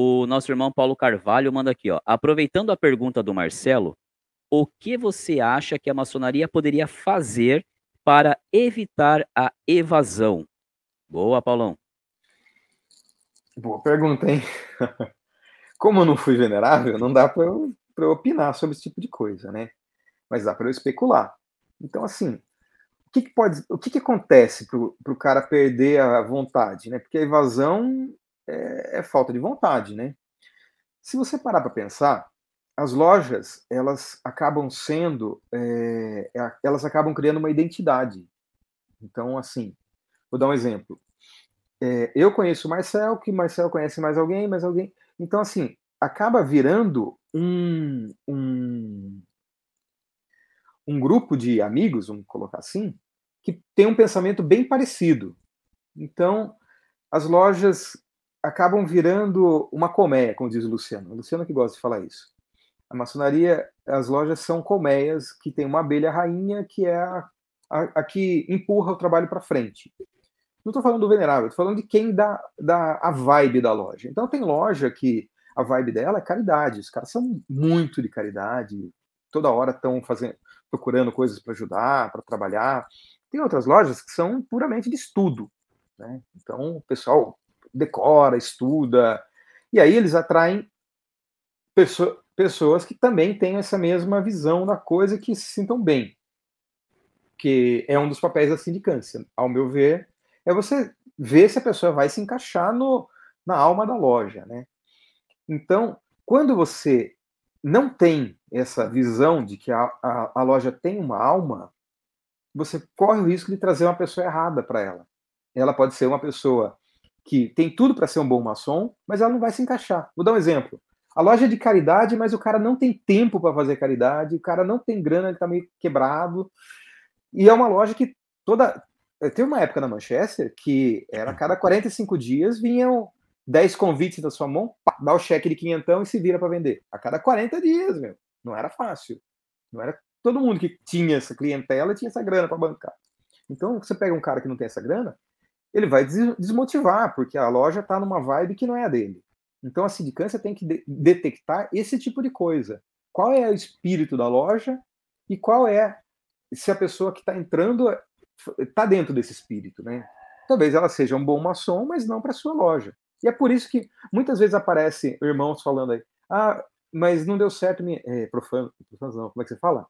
o nosso irmão Paulo Carvalho manda aqui, ó. Aproveitando a pergunta do Marcelo, o que você acha que a maçonaria poderia fazer para evitar a evasão? Boa, Paulão. Boa pergunta, hein? Como eu não fui venerável, não dá para eu, eu opinar sobre esse tipo de coisa, né? Mas dá para eu especular. Então, assim, o que, que pode, o que, que acontece para o cara perder a vontade, né? Porque a evasão é, é falta de vontade, né? Se você parar para pensar, as lojas elas acabam sendo, é, elas acabam criando uma identidade. Então, assim, vou dar um exemplo. É, eu conheço o Marcel, que Marcel conhece mais alguém, mais alguém. Então, assim, acaba virando um, um, um grupo de amigos, vamos colocar assim, que tem um pensamento bem parecido. Então, as lojas acabam virando uma colmeia, como diz o Luciano. O Luciano que gosta de falar isso. A maçonaria, as lojas são colmeias que tem uma abelha rainha que é a, a, a que empurra o trabalho para frente. Não estou falando do venerável, estou falando de quem dá, dá a vibe da loja. Então tem loja que a vibe dela é caridade. Os caras são muito de caridade, toda hora estão fazendo, procurando coisas para ajudar, para trabalhar. Tem outras lojas que são puramente de estudo. Né? Então o pessoal decora, estuda, e aí eles atraem pessoa, pessoas que também têm essa mesma visão da coisa que se sintam bem. Que é um dos papéis da sindicância, ao meu ver, é você ver se a pessoa vai se encaixar no, na alma da loja, né? Então, quando você não tem essa visão de que a, a, a loja tem uma alma, você corre o risco de trazer uma pessoa errada para ela. Ela pode ser uma pessoa que tem tudo para ser um bom maçom, mas ela não vai se encaixar. Vou dar um exemplo. A loja é de caridade, mas o cara não tem tempo para fazer caridade, o cara não tem grana, ele está meio quebrado. E é uma loja que toda. Eh, tem uma época na Manchester que era a cada 45 dias vinham 10 convites da sua mão, pá, dá o cheque de quinhentão e se vira para vender. A cada 40 dias, meu. Não era fácil. Não era todo mundo que tinha essa clientela tinha essa grana para bancar. Então, você pega um cara que não tem essa grana, ele vai desmotivar, porque a loja está numa vibe que não é a dele. Então a sindicância tem que de detectar esse tipo de coisa. Qual é o espírito da loja e qual é se a pessoa que está entrando está dentro desse espírito, né? Talvez ela seja um bom maçom, mas não para sua loja. E é por isso que muitas vezes aparecem irmãos falando aí, ah, mas não deu certo minha... É, profanos não, como é que você fala?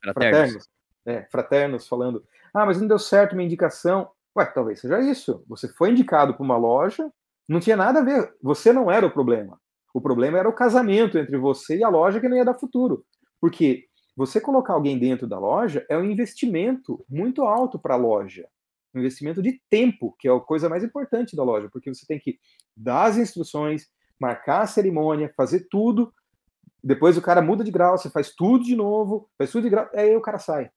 Fraternos. Fraternos. É, fraternos falando, ah, mas não deu certo minha indicação. Ué, talvez seja isso. Você foi indicado para uma loja, não tinha nada a ver. Você não era o problema. O problema era o casamento entre você e a loja que não ia dar futuro. Porque você colocar alguém dentro da loja é um investimento muito alto para a loja. Um investimento de tempo, que é a coisa mais importante da loja, porque você tem que dar as instruções, marcar a cerimônia, fazer tudo. Depois o cara muda de grau, você faz tudo de novo, faz tudo de grau, aí o cara sai.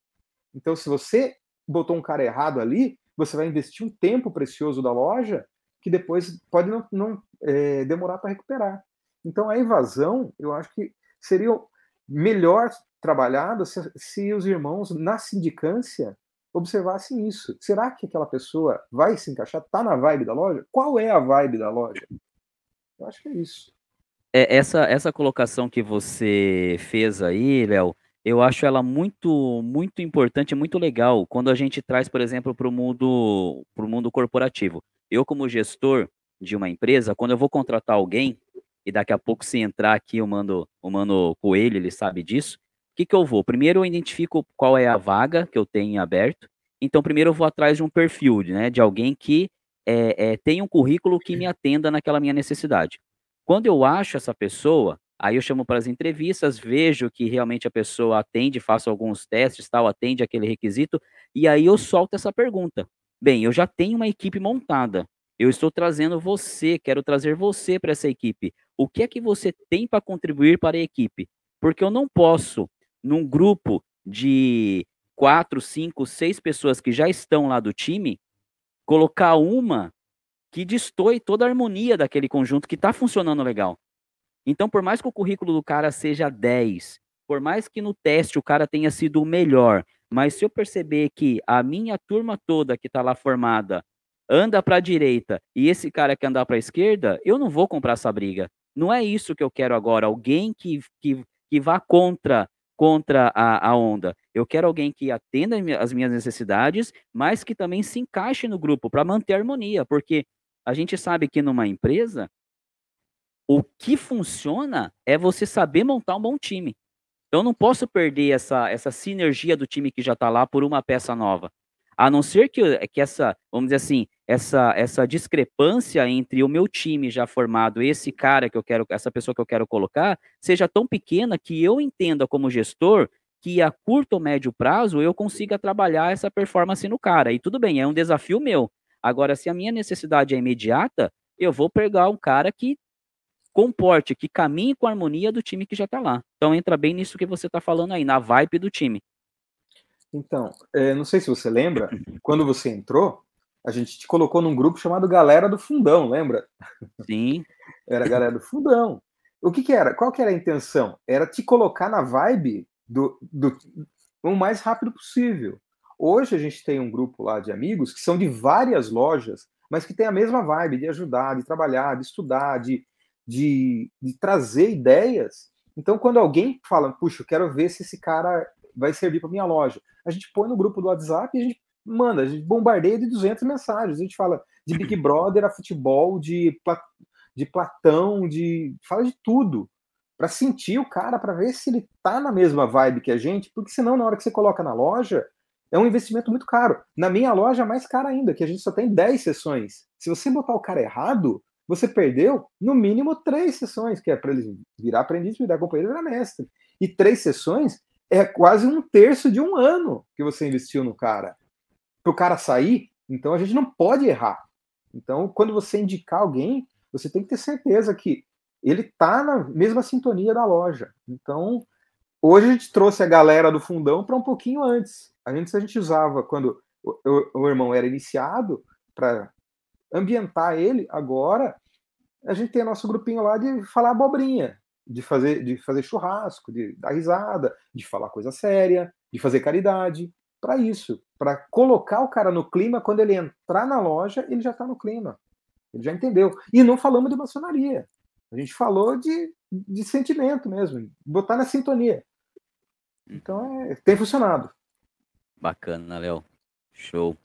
Então, se você botou um cara errado ali, você vai investir um tempo precioso da loja que depois pode não, não é, demorar para recuperar. Então, a evasão, eu acho que seria melhor trabalhada se, se os irmãos, na sindicância, observassem isso. Será que aquela pessoa vai se encaixar? Está na vibe da loja? Qual é a vibe da loja? Eu acho que é isso. É, essa, essa colocação que você fez aí, Léo, eu acho ela muito muito importante, muito legal, quando a gente traz, por exemplo, para o mundo para o mundo corporativo. Eu, como gestor de uma empresa, quando eu vou contratar alguém, e daqui a pouco se entrar aqui o Mano o Mano Coelho, ele sabe disso, o que que eu vou? Primeiro eu identifico qual é a vaga que eu tenho em aberto, então primeiro eu vou atrás de um perfil, né, de alguém que, é eh, tem um currículo que me atenda naquela minha necessidade. Quando eu acho essa pessoa Aí eu chamo para as entrevistas, vejo que realmente a pessoa atende, faço alguns testes, tal, atende aquele requisito, e aí eu solto essa pergunta. Bem, eu já tenho uma equipe montada. Eu estou trazendo você, quero trazer você para essa equipe. O que é que você tem para contribuir para a equipe? Porque eu não posso, num grupo de quatro, cinco, seis pessoas que já estão lá do time, colocar uma que destoe toda a harmonia daquele conjunto que está funcionando legal. Então, por mais que o currículo do cara seja 10, por mais que no teste o cara tenha sido o melhor, mas se eu perceber que a minha turma toda que está lá formada anda para a direita e esse cara quer andar para a esquerda, eu não vou comprar essa briga. Não é isso que eu quero agora, alguém que que que vá contra contra a a onda. Eu quero alguém que atenda as minhas necessidades, mas que também se encaixe no grupo para manter a harmonia, porque a gente sabe que numa empresa o que funciona é você saber montar um bom time. Eu não posso perder essa essa sinergia do time que já está lá por uma peça nova. A não ser que que essa, vamos dizer assim, essa essa discrepância entre o meu time já formado, esse cara que eu quero essa pessoa que eu quero colocar, seja tão pequena que eu entenda como gestor, que a curto ou médio prazo eu consiga trabalhar essa performance no cara, e tudo bem, é um desafio meu. Agora se a minha necessidade é imediata, eu vou pegar um cara que comporte, que caminhe com a harmonia do time que já está lá. Então entra bem nisso que você está falando aí, na vibe do time. Então, eh, não sei se você lembra, quando você entrou, a gente te colocou num grupo chamado Galera do Fundão, lembra? Sim. Era a Galera do Fundão. O que que era? Qual que era a intenção? Era te colocar na vibe do do o mais rápido possível. Hoje a gente tem um grupo lá de amigos que são de várias lojas, mas que tem a mesma vibe de ajudar, de trabalhar, de estudar, de de de trazer ideias. Então quando alguém fala: "Puxa, eu quero ver se esse cara vai servir para minha loja", a gente põe no grupo do WhatsApp e a gente manda, a gente bombardeia de 200 mensagens. A gente fala de Big Brother a futebol, de de Platão, de fala de tudo, para sentir o cara, para ver se ele tá na mesma vibe que a gente, porque senão na hora que você coloca na loja, é um investimento muito caro. Na minha loja, mais caro ainda, que a gente só tem 10 sessões. Se você botar o cara errado, você perdeu no mínimo três sessões, que é para ele virar aprendiz, virar companheiro, virar mestre. E três sessões é quase um terço de um ano que você investiu no cara. Para o cara sair, então a gente não pode errar. Então, quando você indicar alguém, você tem que ter certeza que ele está na mesma sintonia da loja. Então, hoje a gente trouxe a galera do fundão para um pouquinho antes. Antes a gente usava quando o, o, o irmão era iniciado para ambientar ele. Agora a gente tem nosso grupinho lá de falar abobrinha, de fazer, de fazer churrasco, de dar risada, de falar coisa séria, de fazer caridade. Para isso, para colocar o cara no clima, quando ele entrar na loja, ele já está no clima. Ele já entendeu. E não falamos de maçonaria. A gente falou de, de sentimento mesmo, botar na sintonia. Então, é, tem funcionado. Bacana, Léo. Show.